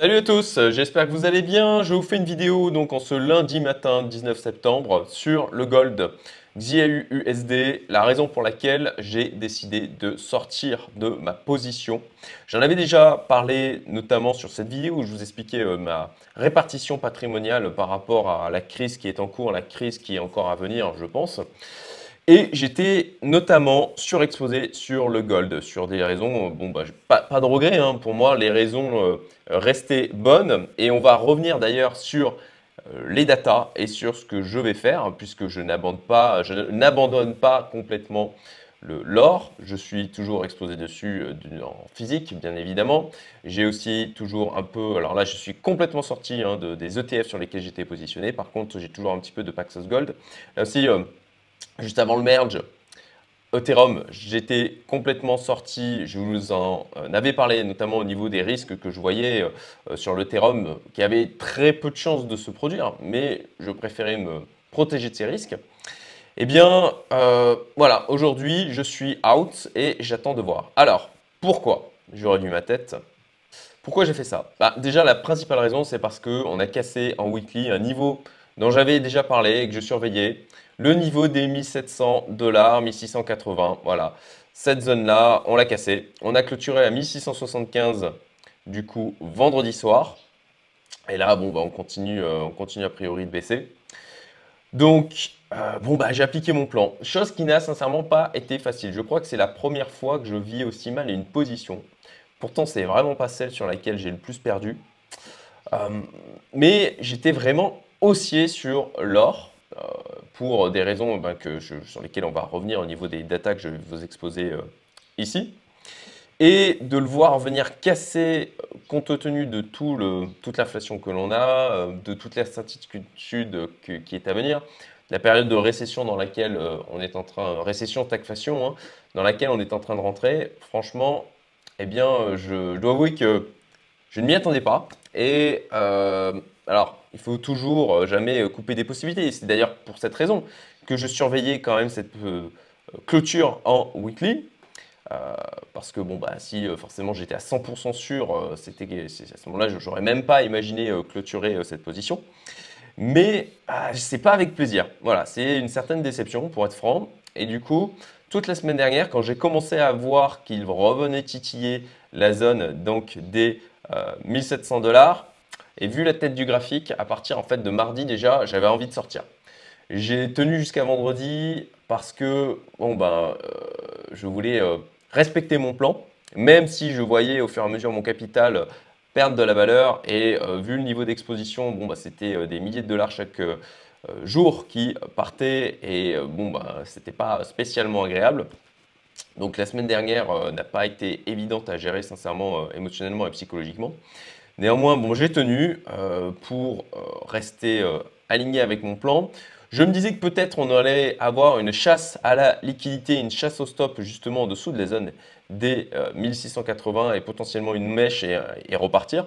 Salut à tous, j'espère que vous allez bien. Je vous fais une vidéo donc en ce lundi matin 19 septembre sur le gold XIAU USD, la raison pour laquelle j'ai décidé de sortir de ma position. J'en avais déjà parlé notamment sur cette vidéo où je vous expliquais euh, ma répartition patrimoniale par rapport à la crise qui est en cours, la crise qui est encore à venir, je pense. Et j'étais notamment surexposé sur le gold, sur des raisons, bon, bah, pas, de regret hein, pour moi, les raisons euh, restaient bonnes. Et on va revenir d'ailleurs sur euh, les datas et sur ce que je vais faire, puisque je n'abandonne pas, je n'abandonne pas complètement l'or. Je suis toujours exposé dessus euh, en physique, bien évidemment. J'ai aussi toujours un peu, alors là, je suis complètement sorti hein, de, des ETF sur lesquels j'étais positionné. Par contre, j'ai toujours un petit peu de Paxos Gold. Là aussi, juste avant le merge, Ethereum, j'étais complètement sorti, je vous en euh, avais parlé notamment au niveau des risques que je voyais euh, sur l'Ethereum qui avait très peu de chances de se produire, mais je préférais me protéger de ces risques. Eh bien, euh, voilà, aujourd'hui, je suis out et j'attends de voir. Alors, pourquoi? J'aurais dû ma tête. Pourquoi j'ai fait ça? Bah, Déjà, la principale raison, c'est parce qu'on a cassé en weekly un niveau dont j'avais déjà parlé et que je surveillais le niveau des 1700 dollars, 1680, voilà. Cette zone-là, on l'a cassée. On a clôturé à 1675, du coup, vendredi soir. Et là, bon, bah, on, continue, euh, on continue a priori de baisser. Donc, euh, bon, bah, j'ai appliqué mon plan. Chose qui n'a sincèrement pas été facile. Je crois que c'est la première fois que je vis aussi mal une position. Pourtant, c'est vraiment pas celle sur laquelle j'ai le plus perdu. Euh, mais j'étais vraiment haussier sur l'or pour des raisons ben, sur lesquelles on va revenir au niveau des datas que je vais vous exposer euh, ici. Et de le voir venir casser, euh, compte tenu de tout le, toute l'inflation que l'on a, euh, de toute l'incertitude qui est à venir, la période de récession dans laquelle on est en train, récession, tagflation, hein, dans laquelle on est en train de rentrer, franchement, eh bien, je, dois avouer que je ne m'y attendais pas. Et alors, il faut toujours euh, jamais euh, couper des possibilités. C'est d'ailleurs pour cette raison que je surveillais quand même cette euh, clôture en weekly. parce que bon bah si forcément j'étais à 100% sûr, c'était à ce moment-là je n'aurais même pas imaginé clôturer cette position. Mais ah, c'est pas avec plaisir. Voilà, c'est une certaine déception pour être franc. Et du coup, toute la semaine dernière, quand j'ai commencé à voir qu'il revenait titiller la zone donc des 1700 dollars, et vu la tête du graphique, à partir en fait de mardi déjà, j'avais envie de sortir. J'ai tenu jusqu'à vendredi parce que bon ben, euh, je voulais euh, respecter mon plan, même si je voyais au fur et à mesure mon capital perdre de la valeur et euh, vu le niveau d'exposition, bon bah c'était des milliers de dollars chaque jour qui partaient et bon bah c'était pas spécialement agréable. Donc la semaine dernière n'a pas été évidente à gérer sincèrement émotionnellement et psychologiquement. Néanmoins, bon, j'ai tenu euh, pour euh, rester euh, aligné avec mon plan. Je me disais que peut-être on allait avoir une chasse à la liquidité, une chasse au stop justement en dessous de la zone des 1680 et potentiellement une mèche et, repartir.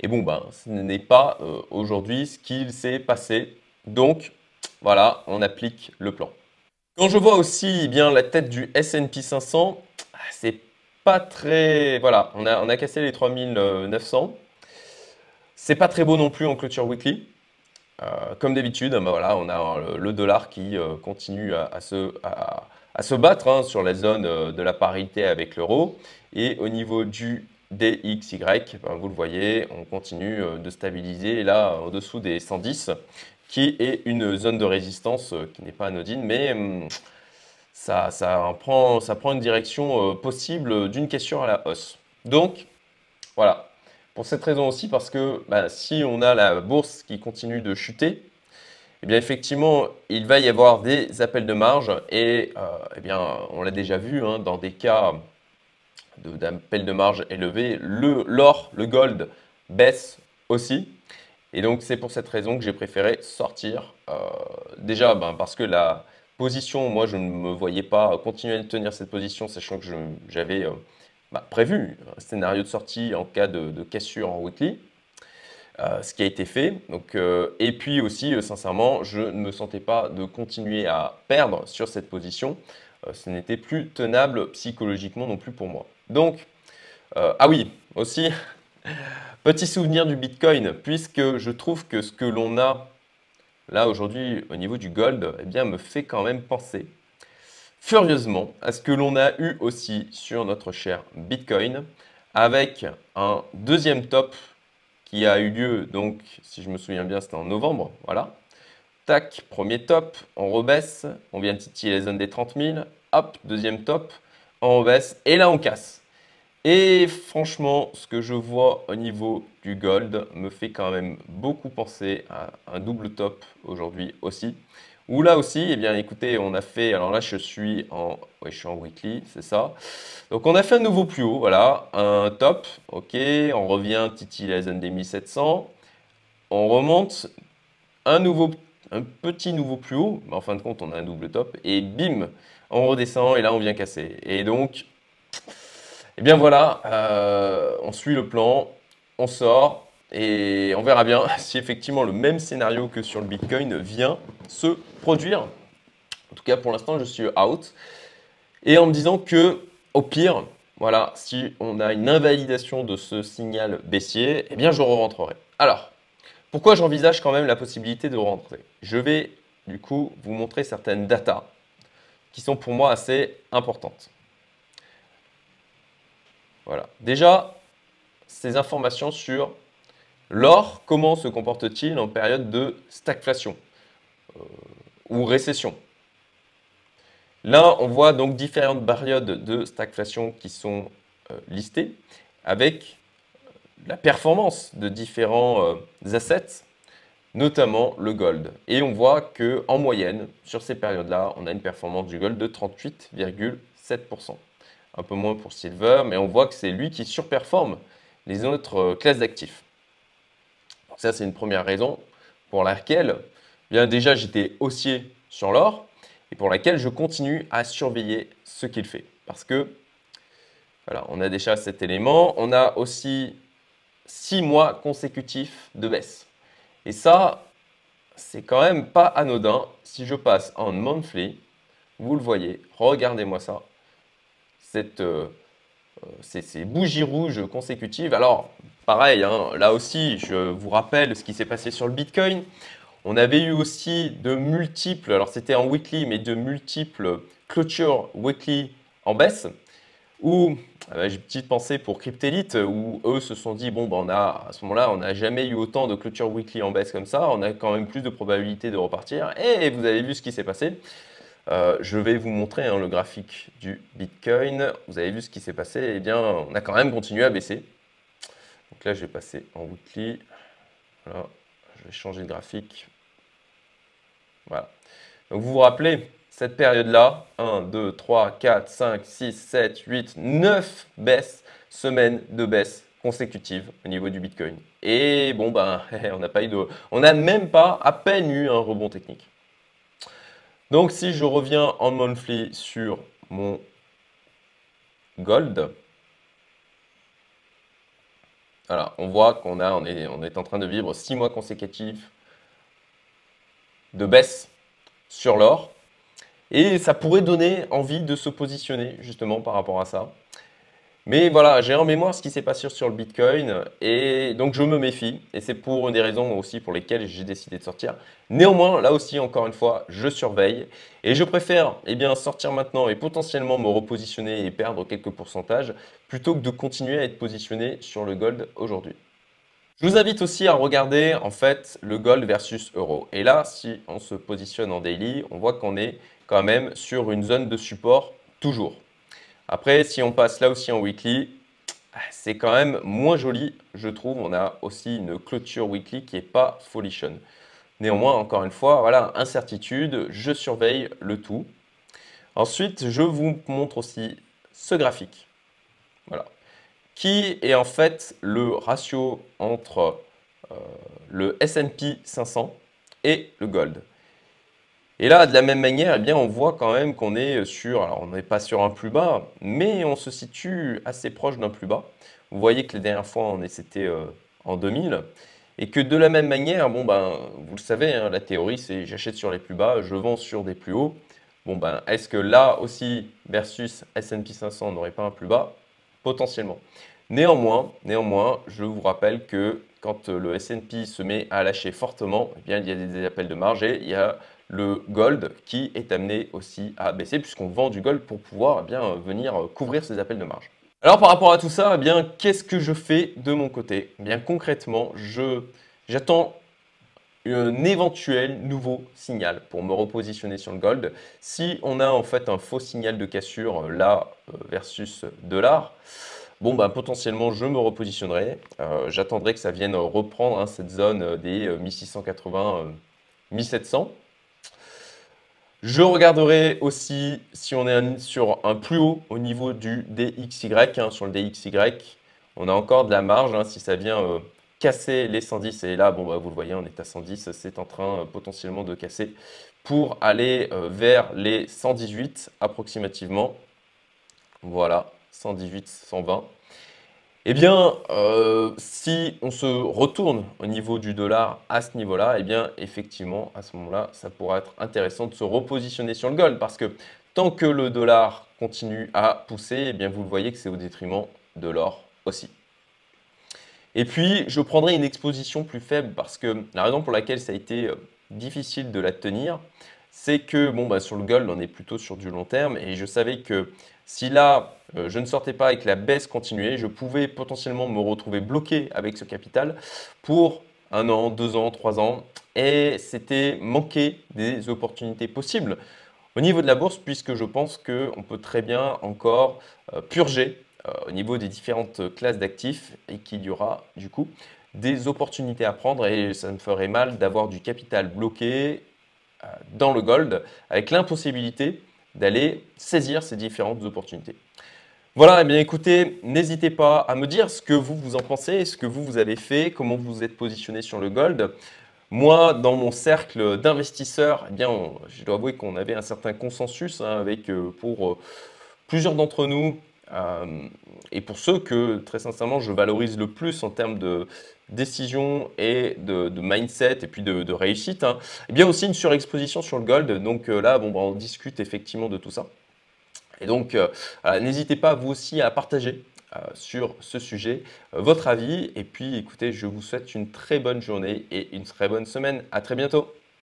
Et bon, ben, ce n'est pas aujourd'hui ce qu'il s'est passé. Donc, voilà, on applique le plan. Quand je vois aussi eh bien la tête du S&P 500, c'est pas très... Voilà, on a, on a cassé les 3900. C'est pas très beau non plus en clôture weekly. Euh, comme d'habitude, bah voilà, on a le, dollar qui euh, continue à, se, à, se, battre hein, sur la zone euh, de la parité avec l'euro. Et au niveau du DXY, ben, vous le voyez, on continue de stabiliser là en dessous des 110, qui est une zone de résistance qui n'est pas anodine, mais hum, ça, ça, prend, ça prend une direction possible d'une question à la hausse. Donc, voilà, pour cette raison aussi, parce que bah, si on a la bourse qui continue de chuter, eh bien effectivement, il va y avoir des appels de marge et euh, eh bien, on l'a déjà vu hein, dans des cas d'appels de, marge élevés, l'or, le, gold baisse aussi. Et donc c'est pour cette raison que j'ai préféré sortir. Euh, déjà ben, parce que la position, moi je ne me voyais pas continuer à tenir cette position, sachant que j'avais euh, bah, prévu un scénario de sortie en cas de, cassure en weekly, euh, ce qui a été fait. Donc, euh, et puis aussi, euh, sincèrement, je ne me sentais pas de continuer à perdre sur cette position. ce n'était plus tenable psychologiquement non plus pour moi. Donc, ah oui, aussi, Petit souvenir du Bitcoin, puisque je trouve que ce que l'on a là aujourd'hui au niveau du gold, eh bien, me fait quand même penser furieusement à ce que l'on a eu aussi sur notre cher Bitcoin, avec un deuxième top qui a eu lieu, donc si je me souviens bien, c'était en novembre, voilà. Tac, premier top, on rebaisse, on vient titiller les zones des 30 000, hop, deuxième top, on rebaisse, et là on casse. Et franchement, ce que je vois au niveau du gold me fait quand même beaucoup penser à un double top aujourd'hui aussi. Où là aussi, eh bien écoutez, on a fait, alors là je suis en, je suis en weekly, c'est ça. Donc on a fait un nouveau plus haut, voilà, un top, ok, on revient titiller la zone des 1700, on remonte un nouveau, un petit nouveau plus haut, mais en fin de compte on a un double top, et bim, on redescend et là on vient casser. Et donc, eh bien voilà, euh, on suit le plan, on sort et on verra bien si effectivement le même scénario que sur le Bitcoin vient se produire. En tout cas, pour l'instant, je suis out. Et en me disant que, au pire, voilà, si on a une invalidation de ce signal baissier, eh bien, je re-rentrerai. Alors, pourquoi j'envisage quand même la possibilité de rentrer? Je vais, du coup, vous montrer certaines datas qui sont pour moi assez importantes. Voilà. Déjà, ces informations sur l'or, comment se comporte-t-il en période de stagflation euh, ou récession? Là, on voit donc différentes périodes de stagflation qui sont euh, listées avec la performance de différents euh, assets, notamment le gold. Et on voit que en moyenne, sur ces périodes-là, on a une performance du gold de 38,7% un peu moins pour Silver, mais on voit que c'est lui qui surperforme les autres classes d'actifs. Ça, c'est une première raison pour laquelle bien déjà j'étais haussier sur l'or et pour laquelle je continue à surveiller ce qu'il fait. Parce que, voilà, on a déjà cet élément. On a aussi six mois consécutifs de baisse. Et ça, c'est quand même pas anodin. Si je passe en monthly, vous le voyez, regardez-moi ça cette, euh, ces, bougies rouges consécutives. Alors, pareil, hein, là aussi, je vous rappelle ce qui s'est passé sur le Bitcoin. On avait eu aussi de multiples, alors c'était en weekly, mais de multiples clôtures weekly en baisse, où euh, j'ai une petite pensée pour Cryptelite, où eux se sont dit, bon, ben, on à ce moment-là, on n'a jamais eu autant de clôtures weekly en baisse comme ça, on a quand même plus de probabilité de repartir, et vous avez vu ce qui s'est passé. Euh, je vais vous montrer hein, le graphique du Bitcoin. Vous avez vu ce qui s'est passé Eh bien, on a quand même continué à baisser. Donc là, je vais passer en weekly. Je vais changer de graphique. Voilà. Donc vous vous rappelez, cette période-là, 1, 2, 3, 4, 5, 6, 7, 8, 9 baisses, semaines de baisse consécutives au niveau du Bitcoin. Et bon, ben, on n'a pas eu de... On n'a même pas à peine eu un rebond technique. Donc si je reviens en monthly sur mon gold, on voit qu'on on est, on est en train de vivre 6 mois consécutifs de baisse sur l'or. Et ça pourrait donner envie de se positionner justement par rapport à ça. Mais voilà, j'ai en mémoire ce qui s'est passé sur le Bitcoin et donc je me méfie. Et c'est pour une des raisons aussi pour lesquelles j'ai décidé de sortir. Néanmoins, là aussi, encore une fois, je surveille et je préfère eh sortir maintenant et potentiellement me repositionner et perdre quelques pourcentages plutôt que de continuer à être positionné sur le gold aujourd'hui. Je vous invite aussi à regarder en fait le gold versus euro. Et là, si on se positionne en daily, on voit qu'on est quand même sur une zone de support toujours. Après, si on passe là aussi en weekly, c'est quand même moins joli, je trouve. On a aussi une clôture weekly qui n'est pas folichonne. Néanmoins, encore une fois, voilà, incertitude, je surveille le tout. Ensuite, je vous montre aussi ce graphique. Voilà. Qui est en fait le ratio entre euh, le S&P 500 et le gold? Et là, de la même manière, eh bien, on voit quand même qu'on est sur, alors on n'est pas sur un plus bas, mais on se situe assez proche d'un plus bas. Vous voyez que les dernières fois, c'était euh, en 2000. Et que de la même manière, bon ben, vous le savez, hein, la théorie, c'est j'achète sur les plus bas, je vends sur des plus hauts. Bon ben, est-ce que là aussi, versus S&P 500, on n'aurait pas un plus bas? Potentiellement. Néanmoins, néanmoins, je vous rappelle que quand le S&P se met à lâcher fortement, eh bien, il y a des appels de marge et il y a le gold qui est amené aussi à baisser puisqu'on vend du gold pour pouvoir eh bien, venir couvrir ces appels de marge. Alors par rapport à tout ça, eh bien, qu'est-ce que je fais de mon côté? Eh bien, Concrètement, j'attends un éventuel nouveau signal pour me repositionner sur le gold. Si on a en fait un faux signal de cassure euh, là euh, versus dollar, bon bah potentiellement je me repositionnerai. Euh, j'attendrai que ça vienne reprendre hein, cette zone des 1680, 1700. Je regarderai aussi si on est sur un plus haut au niveau du DXY. Hein, sur le DXY, on a encore de la marge. Hein, si ça vient euh, casser les 110, et là, bon, bah, vous le voyez, on est à 110, c'est en train euh, potentiellement de casser pour aller euh, vers les 118 approximativement. Voilà, 118, 120. Eh bien, euh, si on se retourne au niveau du dollar à ce niveau-là, eh bien, effectivement, à ce moment-là, ça pourrait être intéressant de se repositionner sur le gold parce que tant que le dollar continue à pousser, eh bien, vous le voyez que c'est au détriment de l'or aussi. Et puis, je prendrai une exposition plus faible parce que la raison pour laquelle ça a été euh, difficile de la tenir, c'est que bon, bah, sur le gold, on est plutôt sur du long terme et je savais que si là, euh, je ne sortais pas et que la baisse continuait, je pouvais potentiellement me retrouver bloqué avec ce capital pour un an, deux ans, trois ans. Et c'était manquer des opportunités possibles au niveau de la bourse, puisque je pense qu'on peut très bien encore euh, purger euh, au niveau des différentes classes d'actifs et qu'il y aura du coup des opportunités à prendre et ça me ferait mal d'avoir du capital bloqué dans le gold avec l'impossibilité d'aller saisir ces différentes opportunités. Voilà, eh bien écoutez, n'hésitez pas à me dire ce que vous vous en pensez, ce que vous vous avez fait, comment vous êtes positionné sur le gold. Moi, dans mon cercle d'investisseurs, eh bien, je dois avouer qu'on avait un certain consensus hein, avec euh, pour euh, plusieurs d'entre nous euh, et pour ceux que très sincèrement je valorise le plus en termes de décision et de, mindset et puis de, réussite, hein, eh bien aussi une surexposition sur le gold. Donc là, bon, bah, on discute effectivement de tout ça. Et donc, euh, n'hésitez pas vous aussi à partager euh, sur ce sujet votre avis. Et puis, écoutez, je vous souhaite une très bonne journée et une très bonne semaine. À très bientôt.